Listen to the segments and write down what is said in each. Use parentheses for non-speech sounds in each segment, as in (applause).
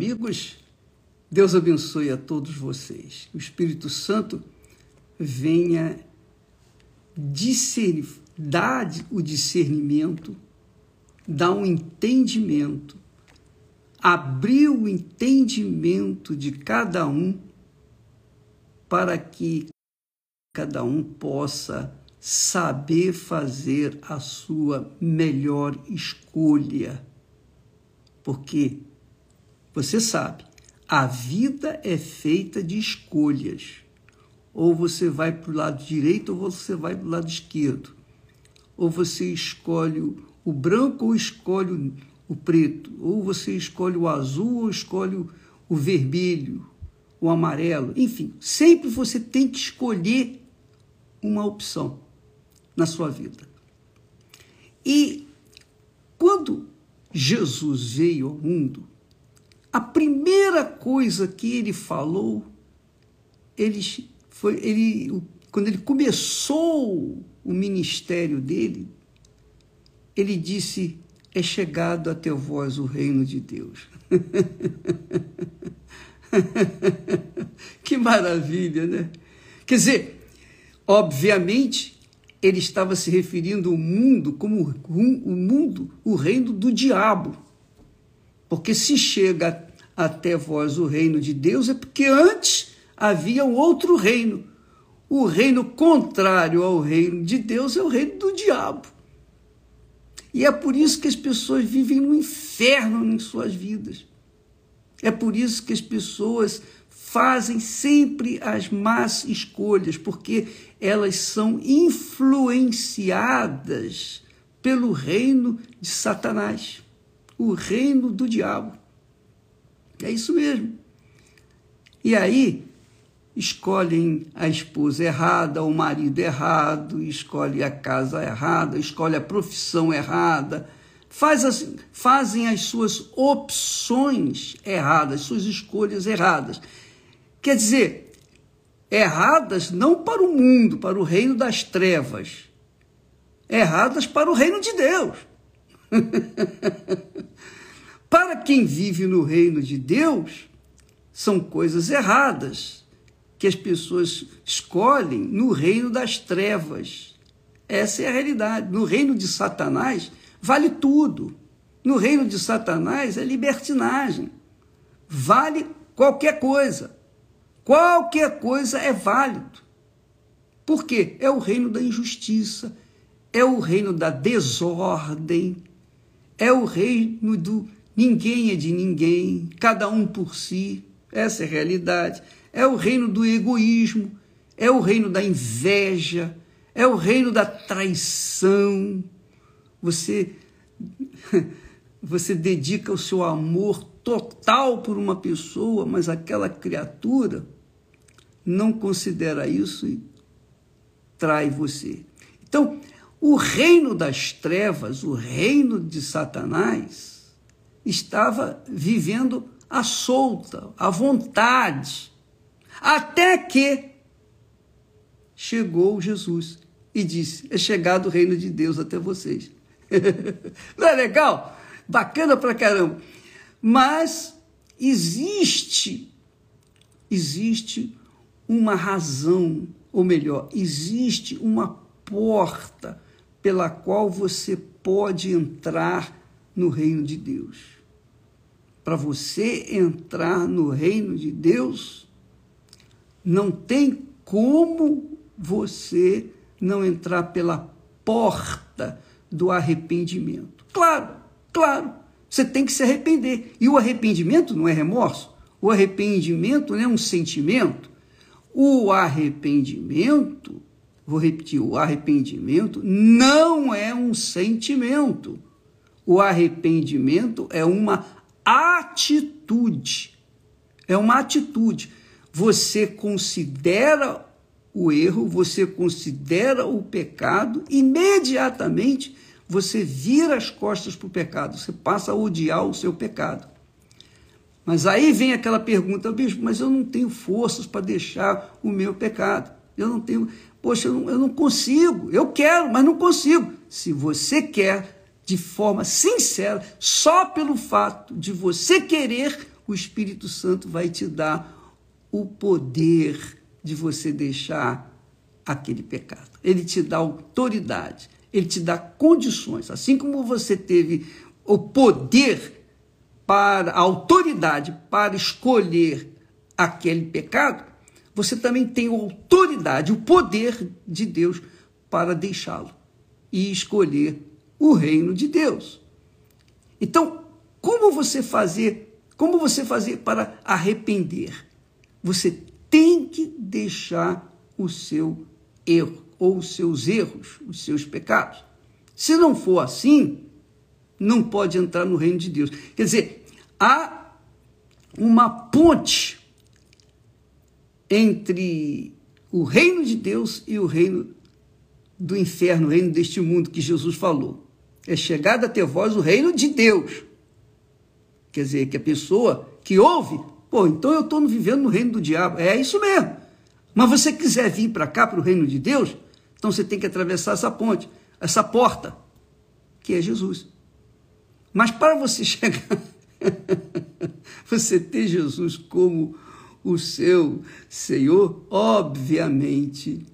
amigos, Deus abençoe a todos vocês. O Espírito Santo venha discernir, dar o discernimento, dar um entendimento, abrir o entendimento de cada um para que cada um possa saber fazer a sua melhor escolha. Porque você sabe, a vida é feita de escolhas. Ou você vai para o lado direito ou você vai para o lado esquerdo. Ou você escolhe o branco ou escolhe o preto. Ou você escolhe o azul ou escolhe o vermelho, o amarelo. Enfim, sempre você tem que escolher uma opção na sua vida. E quando Jesus veio ao mundo, a primeira coisa que ele falou, ele foi ele quando ele começou o ministério dele, ele disse: "É chegado até vós o reino de Deus". (laughs) que maravilha, né? Quer dizer, obviamente, ele estava se referindo ao mundo como o mundo, o reino do diabo porque se chega até vós o reino de Deus, é porque antes havia um outro reino. O reino contrário ao reino de Deus é o reino do diabo. E é por isso que as pessoas vivem no inferno em suas vidas. É por isso que as pessoas fazem sempre as más escolhas, porque elas são influenciadas pelo reino de Satanás o reino do diabo. É isso mesmo. E aí escolhem a esposa errada, o marido errado, escolhe a casa errada, escolhe a profissão errada, faz as, fazem as suas opções erradas, suas escolhas erradas. Quer dizer, erradas não para o mundo, para o reino das trevas, erradas para o reino de Deus. (laughs) Para quem vive no reino de Deus, são coisas erradas que as pessoas escolhem no reino das trevas. Essa é a realidade. No reino de Satanás, vale tudo. No reino de Satanás é libertinagem. Vale qualquer coisa. Qualquer coisa é válido. Por quê? É o reino da injustiça, é o reino da desordem, é o reino do ninguém é de ninguém, cada um por si. Essa é a realidade. É o reino do egoísmo, é o reino da inveja, é o reino da traição. Você (laughs) você dedica o seu amor total por uma pessoa, mas aquela criatura não considera isso e trai você. Então, o reino das trevas, o reino de Satanás, estava vivendo à solta, à vontade, até que chegou Jesus e disse: É chegado o reino de Deus até vocês. (laughs) Não é legal? Bacana pra caramba. Mas existe, existe uma razão, ou melhor, existe uma porta pela qual você pode entrar no reino de Deus. Para você entrar no reino de Deus, não tem como você não entrar pela porta do arrependimento. Claro, claro, você tem que se arrepender. E o arrependimento não é remorso, o arrependimento não é um sentimento. O arrependimento Vou repetir: o arrependimento não é um sentimento. O arrependimento é uma atitude. É uma atitude. Você considera o erro, você considera o pecado, imediatamente você vira as costas para o pecado, você passa a odiar o seu pecado. Mas aí vem aquela pergunta, bispo, mas eu não tenho forças para deixar o meu pecado. Eu não tenho. Poxa, eu não, eu não consigo. Eu quero, mas não consigo. Se você quer, de forma sincera, só pelo fato de você querer, o Espírito Santo vai te dar o poder de você deixar aquele pecado. Ele te dá autoridade, ele te dá condições. Assim como você teve o poder para a autoridade para escolher aquele pecado, você também tem a autoridade, o poder de Deus para deixá-lo e escolher o reino de Deus. Então, como você fazer? Como você fazer para arrepender? Você tem que deixar o seu erro ou os seus erros, os seus pecados. Se não for assim, não pode entrar no reino de Deus. Quer dizer, há uma ponte entre o reino de Deus e o reino do inferno, o reino deste mundo que Jesus falou. É chegado até vós o reino de Deus. Quer dizer, que a pessoa que ouve, pô, então eu estou vivendo no reino do diabo. É isso mesmo. Mas você quiser vir para cá, para o reino de Deus, então você tem que atravessar essa ponte, essa porta, que é Jesus. Mas para você (laughs) chegar, você ter Jesus como o seu Senhor, obviamente,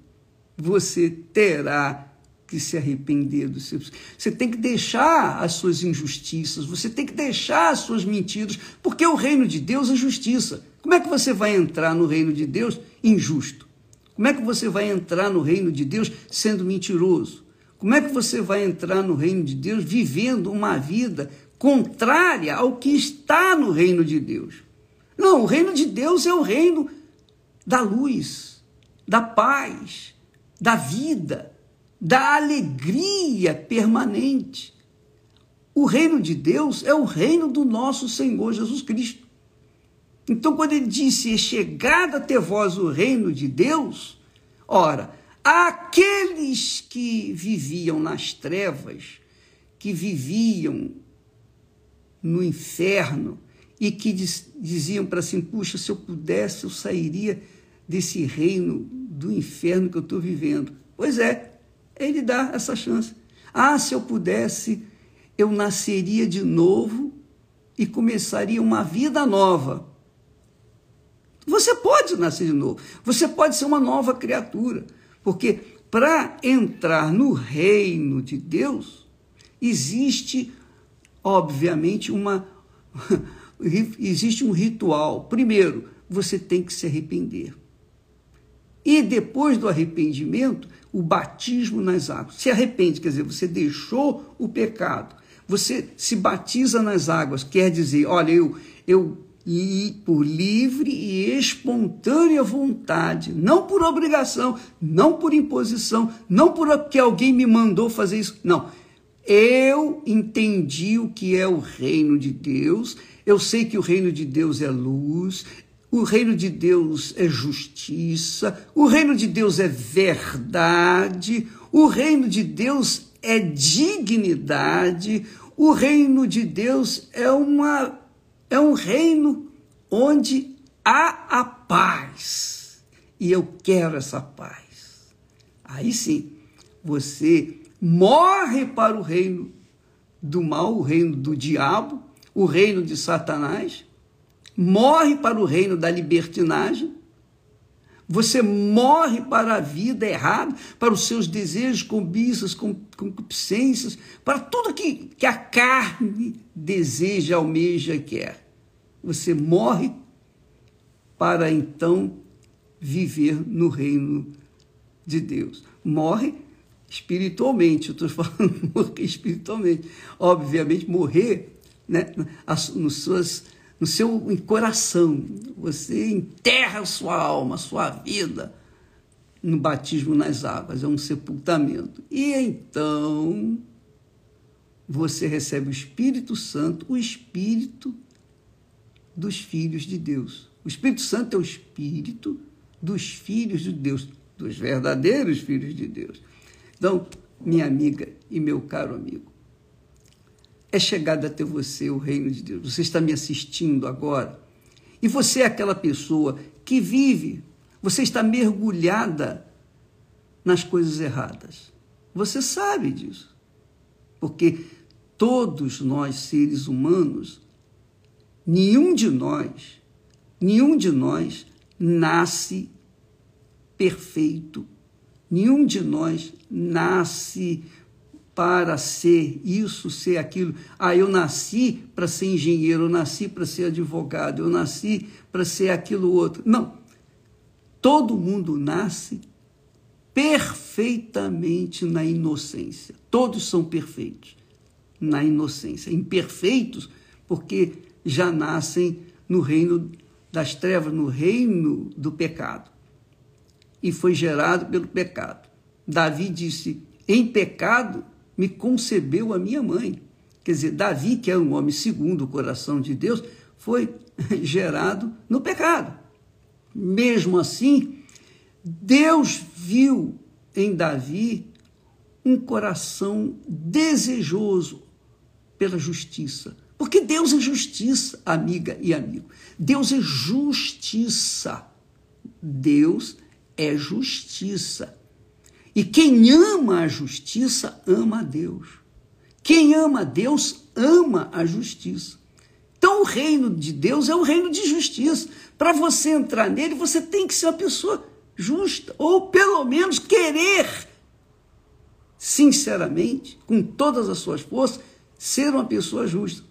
você terá que se arrepender dos seus. Você tem que deixar as suas injustiças, você tem que deixar as suas mentiras, porque o reino de Deus é justiça. Como é que você vai entrar no reino de Deus injusto? Como é que você vai entrar no reino de Deus sendo mentiroso? Como é que você vai entrar no reino de Deus vivendo uma vida contrária ao que está no reino de Deus? Não, o reino de Deus é o reino da luz, da paz, da vida, da alegria permanente. O reino de Deus é o reino do nosso Senhor Jesus Cristo. Então, quando ele disse: É chegado até vós o reino de Deus, ora, aqueles que viviam nas trevas, que viviam no inferno, e que diz, diziam para si: puxa, se eu pudesse, eu sairia desse reino do inferno que eu estou vivendo. Pois é, ele dá essa chance. Ah, se eu pudesse, eu nasceria de novo e começaria uma vida nova. Você pode nascer de novo, você pode ser uma nova criatura, porque para entrar no reino de Deus, existe, obviamente, uma (laughs) existe um ritual. Primeiro, você tem que se arrepender. E depois do arrependimento, o batismo nas águas. Se arrepende, quer dizer, você deixou o pecado. Você se batiza nas águas, quer dizer, olha, eu, eu por livre e espontânea vontade, não por obrigação, não por imposição, não porque alguém me mandou fazer isso. Não. Eu entendi o que é o reino de Deus eu sei que o reino de Deus é luz, o reino de Deus é justiça, o reino de Deus é verdade, o reino de Deus é dignidade, o reino de Deus é, uma, é um reino onde há a paz. E eu quero essa paz. Aí sim, você morre para o reino do mal, o reino do diabo, o reino de Satanás, morre para o reino da libertinagem, você morre para a vida errada, para os seus desejos, cobiças, concupiscências, para tudo que, que a carne deseja, almeja quer. Você morre para então viver no reino de Deus. Morre espiritualmente, eu estou (laughs) falando espiritualmente. Obviamente, morrer né, suas, no seu coração. Você enterra a sua alma, a sua vida no batismo nas águas, é um sepultamento. E então você recebe o Espírito Santo, o Espírito dos filhos de Deus. O Espírito Santo é o Espírito dos filhos de Deus, dos verdadeiros filhos de Deus. Então, minha amiga e meu caro amigo, é chegado até você o reino de Deus. Você está me assistindo agora. E você é aquela pessoa que vive, você está mergulhada nas coisas erradas. Você sabe disso. Porque todos nós, seres humanos, nenhum de nós, nenhum de nós nasce perfeito. Nenhum de nós nasce para ser isso, ser aquilo. Ah, eu nasci para ser engenheiro, eu nasci para ser advogado, eu nasci para ser aquilo outro. Não. Todo mundo nasce perfeitamente na inocência. Todos são perfeitos na inocência. Imperfeitos porque já nascem no reino das trevas, no reino do pecado. E foi gerado pelo pecado. Davi disse: Em pecado me concebeu a minha mãe. Quer dizer, Davi, que é um homem segundo o coração de Deus, foi (laughs) gerado no pecado. Mesmo assim, Deus viu em Davi um coração desejoso pela justiça. Porque Deus é justiça, amiga e amigo. Deus é justiça. Deus é justiça. E quem ama a justiça, ama a Deus. Quem ama a Deus, ama a justiça. Então, o reino de Deus é o reino de justiça. Para você entrar nele, você tem que ser uma pessoa justa, ou pelo menos querer, sinceramente, com todas as suas forças, ser uma pessoa justa.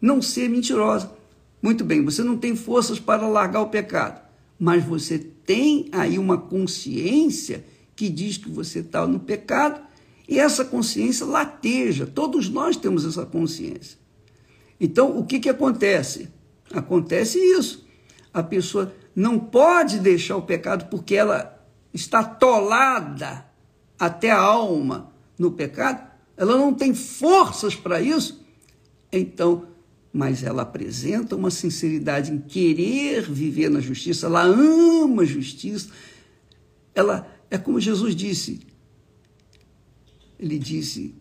Não ser mentirosa. Muito bem, você não tem forças para largar o pecado, mas você tem aí uma consciência que diz que você está no pecado, e essa consciência lateja, todos nós temos essa consciência. Então, o que, que acontece? Acontece isso. A pessoa não pode deixar o pecado porque ela está tolada até a alma no pecado, ela não tem forças para isso, então, mas ela apresenta uma sinceridade em querer viver na justiça, ela ama a justiça, ela é como Jesus disse. Ele disse: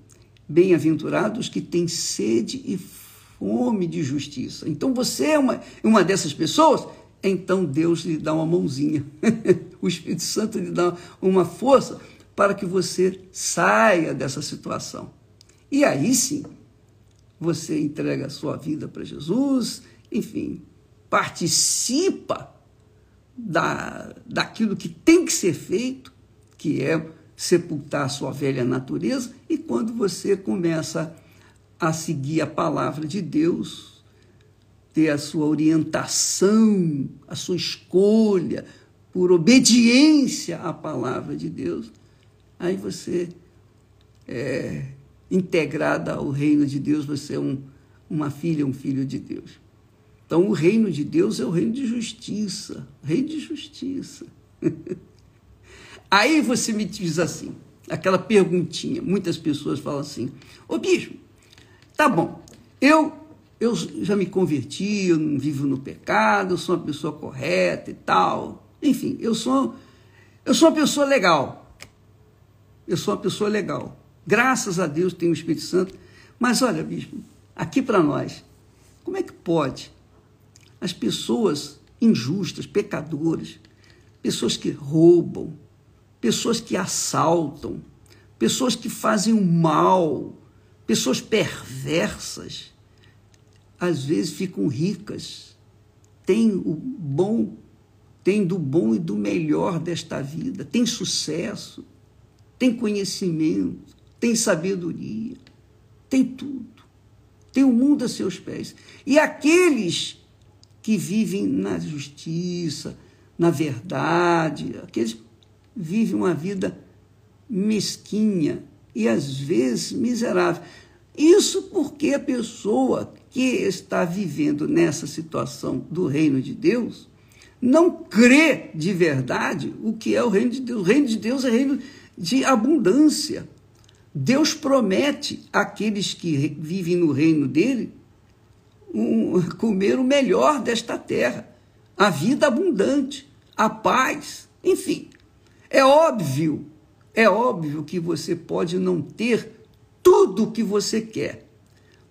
Bem-aventurados que têm sede e fome de justiça. Então você é uma, uma dessas pessoas? Então Deus lhe dá uma mãozinha. (laughs) o Espírito Santo lhe dá uma força para que você saia dessa situação. E aí sim, você entrega a sua vida para Jesus, enfim, participa da, daquilo que tem que ser feito que é sepultar sua velha natureza, e quando você começa a seguir a palavra de Deus, ter a sua orientação, a sua escolha por obediência à palavra de Deus, aí você é integrada ao reino de Deus, você é um, uma filha, um filho de Deus. Então, o reino de Deus é o reino de justiça, reino de justiça. (laughs) Aí você me diz assim, aquela perguntinha, muitas pessoas falam assim, ô bispo, tá bom, eu, eu já me converti, eu não vivo no pecado, eu sou uma pessoa correta e tal, enfim, eu sou, eu sou uma pessoa legal, eu sou uma pessoa legal, graças a Deus tenho o Espírito Santo, mas olha, bispo, aqui para nós, como é que pode as pessoas injustas, pecadoras, pessoas que roubam, pessoas que assaltam, pessoas que fazem o mal, pessoas perversas, às vezes ficam ricas, têm o bom, têm do bom e do melhor desta vida, têm sucesso, têm conhecimento, têm sabedoria, têm tudo. Tem o mundo a seus pés. E aqueles que vivem na justiça, na verdade, aqueles vive uma vida mesquinha e às vezes miserável. Isso porque a pessoa que está vivendo nessa situação do reino de Deus não crê de verdade o que é o reino de Deus. O reino de Deus é reino de abundância. Deus promete àqueles que vivem no reino dele um, comer o melhor desta terra, a vida abundante, a paz, enfim. É óbvio, é óbvio que você pode não ter tudo o que você quer,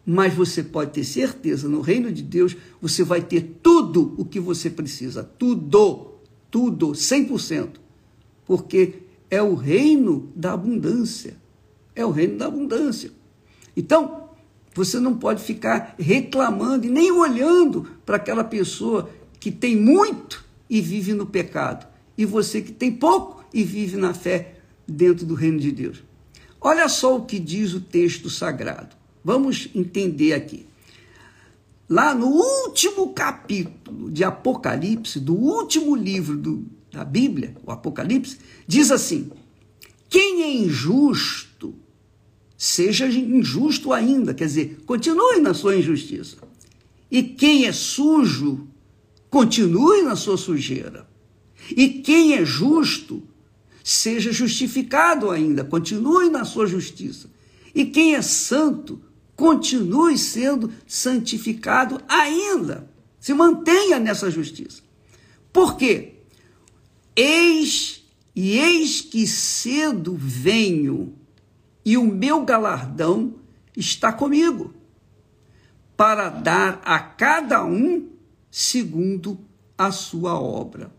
mas você pode ter certeza, no reino de Deus, você vai ter tudo o que você precisa, tudo, tudo, 100%, porque é o reino da abundância, é o reino da abundância. Então, Você não pode ficar reclamando e nem olhando para aquela pessoa que tem muito e vive no pecado, e você que tem pouco e vive na fé dentro do reino de Deus. Olha só o que diz o texto sagrado. Vamos entender aqui. Lá no último capítulo de Apocalipse, do último livro do, da Bíblia, o Apocalipse, diz assim: Quem é injusto, seja injusto ainda, quer dizer, continue na sua injustiça. E quem é sujo, continue na sua sujeira. E quem é justo, seja justificado ainda, continue na sua justiça. E quem é santo, continue sendo santificado ainda. Se mantenha nessa justiça. Por quê? Eis e eis que cedo venho, e o meu galardão está comigo, para dar a cada um segundo a sua obra.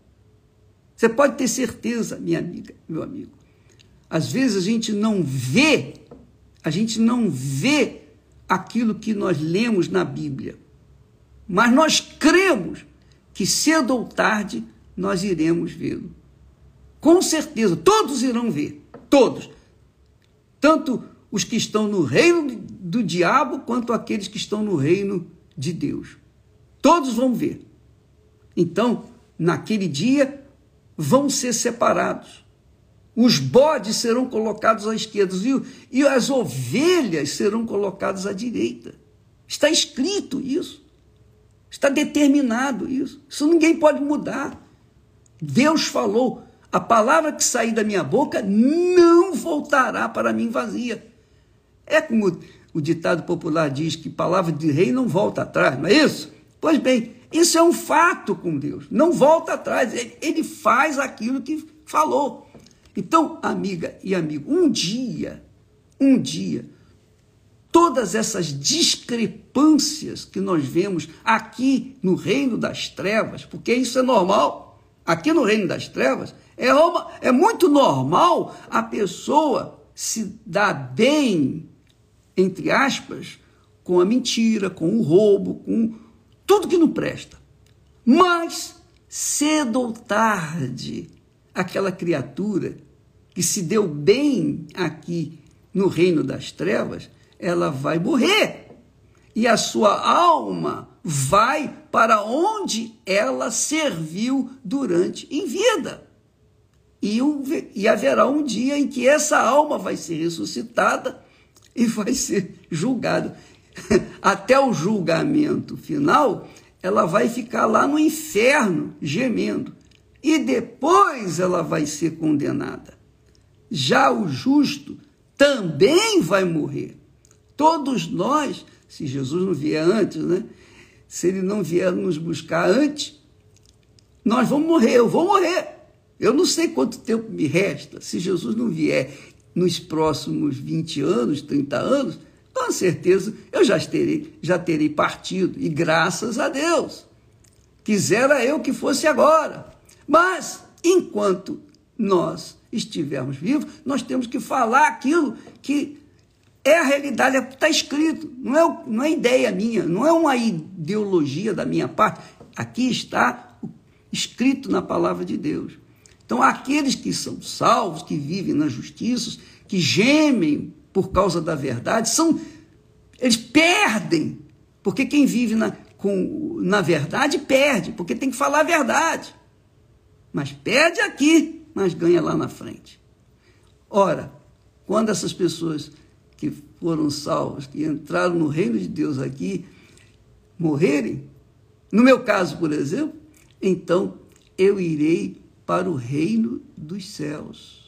Você pode ter certeza, minha amiga, meu amigo. Às vezes a gente não vê, a gente não vê aquilo que nós lemos na Bíblia. Mas nós cremos que cedo ou tarde nós iremos vê-lo. Com certeza, todos irão ver, todos. Tanto os que estão no reino do diabo quanto aqueles que estão no reino de Deus. Todos vão ver. Então, naquele dia, vão ser separados. Os bodes serão colocados à esquerda e, e as ovelhas serão colocadas à direita. Está escrito isso. Está determinado isso. Isso ninguém pode mudar. Deus falou: a palavra que sair da minha boca não voltará para mim vazia. É como o ditado popular diz que palavra de rei não volta atrás, não é isso? Pois bem, isso é um fato com Deus. Não volta atrás. Ele, faz aquilo que falou. Então, amiga e amigo, um dia, um dia, todas essas discrepâncias que nós vemos aqui no reino das trevas, porque isso é normal, aqui no reino das trevas, é, uma, é muito normal a pessoa se dar bem, entre aspas, com a mentira, com o roubo, com tudo que não presta. Mas, cedo ou tarde, aquela criatura que se deu bem aqui no reino das trevas, ela vai morrer. E a sua alma vai para onde ela serviu durante em vida. E, um, e haverá um dia em que essa alma vai ser ressuscitada e vai ser julgada. (laughs) até o julgamento final, ela vai ficar lá no inferno gemendo. E depois ela vai ser condenada. Já o justo também vai morrer. Todos nós, se Jesus não vier antes, né? Se ele não vier nos buscar antes, nós vamos morrer, eu vou morrer. Eu não sei quanto tempo me resta. Se Jesus não vier nos próximos 20 anos, 30 anos, com certeza eu já terei, já terei partido, e graças a Deus. Quisera eu que fosse agora. Mas, enquanto nós estivermos vivos, nós temos que falar aquilo que é a realidade, é está escrito, não é, não é ideia minha, não é uma ideologia da minha parte. Aqui está escrito na palavra de Deus. Então, aqueles que são salvos, que vivem na justiça, que gemem por causa da verdade, são eles perdem. Porque quem vive na, com, na verdade perde, porque tem que falar a verdade. Mas perde aqui, mas ganha lá na frente. Ora, quando essas pessoas que foram salvas, que entraram no reino de Deus aqui, morrerem, no meu caso, por exemplo, então eu irei para o reino dos céus.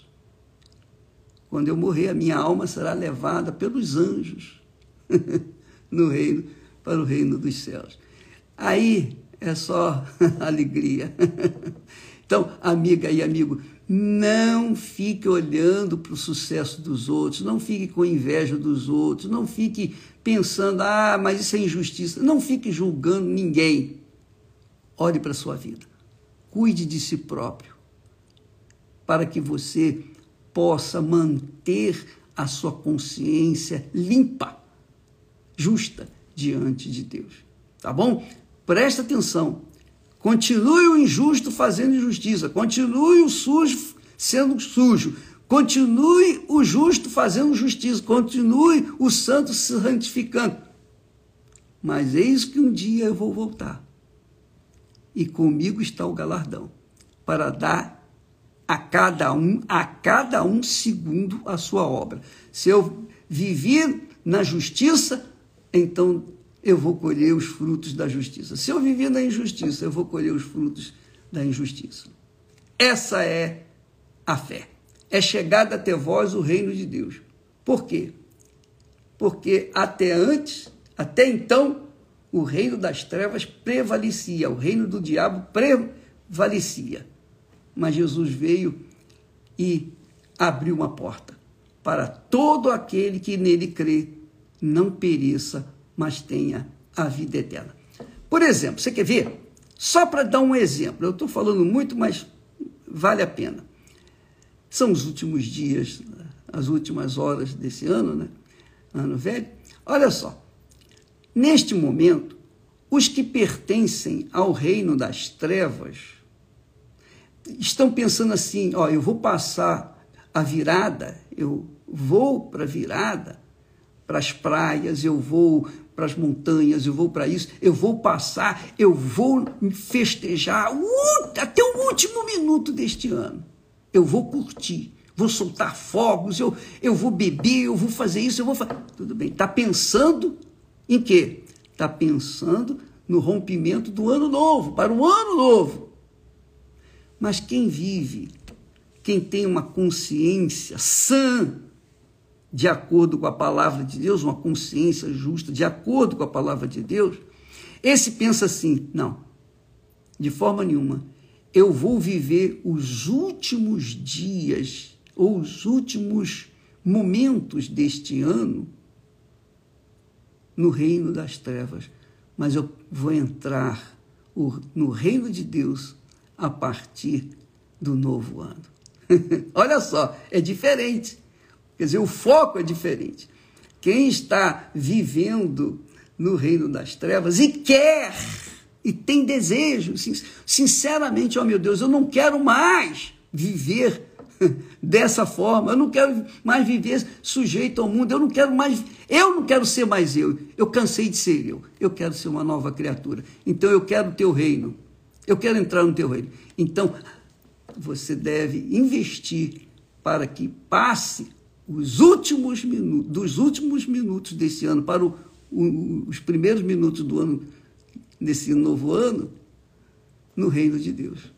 Quando eu morrer, a minha alma será levada pelos anjos (laughs) no reino, para o reino dos céus. Aí é só (laughs) alegria. Então, amiga e amigo, não fique olhando para o sucesso dos outros, não fique com inveja dos outros, não fique pensando, ah, mas isso é injustiça. Não fique julgando ninguém. Olhe para a sua vida. Cuide de si próprio, para que você possa manter a sua consciência limpa justa diante de Deus. Tá bom? Presta atenção. Continue o injusto fazendo injustiça. Continue o sujo sendo sujo. Continue o justo fazendo justiça. Continue o santo se santificando. Mas eis que um dia eu vou voltar. E comigo está o galardão para dar a cada um, a cada um segundo a sua obra. Se eu vivi na justiça, então eu vou colher os frutos da justiça. Se eu vivi na injustiça, eu vou colher os frutos da injustiça. Essa é a fé. É chegado até vós o reino de Deus. Por quê? Porque até antes, até então, o reino das trevas prevalecia, o reino do diabo prevalecia. Mas Jesus veio e abriu uma porta para todo aquele que nele crê não pereça, mas tenha a vida eterna. Por exemplo, você quer ver? Só para dar um exemplo, eu estou falando muito, mas vale a pena. São os últimos dias, as últimas horas desse ano, né? Ano velho. Olha só, neste momento, os que pertencem ao reino das trevas estão pensando assim: ó, eu vou passar a virada, eu vou para a virada, para as praias, eu vou para as montanhas, eu vou para isso, eu vou passar, eu vou festejar até o último minuto deste ano. Eu vou curtir, vou soltar fogos, eu, eu vou beber, eu vou fazer isso, eu vou fazer. Tudo bem. Está pensando em quê? Está pensando no rompimento do ano novo, para o ano novo. Mas quem vive, quem tem uma consciência sã, de acordo com a palavra de Deus, uma consciência justa, de acordo com a palavra de Deus, esse pensa assim: não, de forma nenhuma, eu vou viver os últimos dias ou os últimos momentos deste ano no reino das trevas, mas eu vou entrar no reino de Deus a partir do novo ano. (laughs) Olha só, é diferente. Quer dizer, o foco é diferente. Quem está vivendo no reino das trevas e quer e tem desejo, sinceramente, ó oh meu Deus, eu não quero mais viver (laughs) dessa forma, eu não quero mais viver sujeito ao mundo, eu não quero mais, eu não quero ser mais eu, eu cansei de ser eu, eu quero ser uma nova criatura, então eu quero o teu reino, eu quero entrar no teu reino. Então, você deve investir para que passe os últimos minutos, dos últimos minutos desse ano para o, o, os primeiros minutos do ano, desse novo ano, no reino de Deus.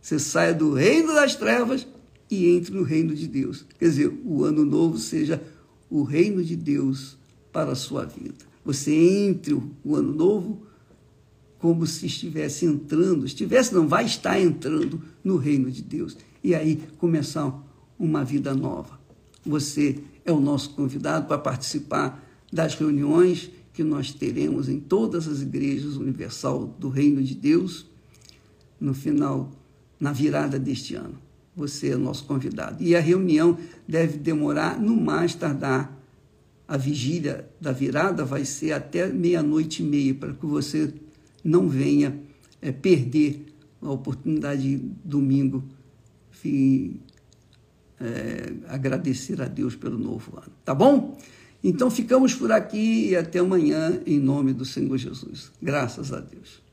Você saia do reino das trevas e entre no reino de Deus. Quer dizer, o ano novo seja o reino de Deus para a sua vida. Você entre o ano novo como se estivesse entrando, estivesse não, vai estar entrando no reino de Deus. E aí começar uma vida nova. Você é o nosso convidado para participar das reuniões que nós teremos em todas as igrejas universal do Reino de Deus no final, na virada deste ano. Você é o nosso convidado. E a reunião deve demorar, no mais tardar, a vigília da virada vai ser até meia-noite e meia, para que você não venha é, perder a oportunidade de domingo é, agradecer a Deus pelo novo ano. Tá bom? Então ficamos por aqui e até amanhã, em nome do Senhor Jesus. Graças a Deus.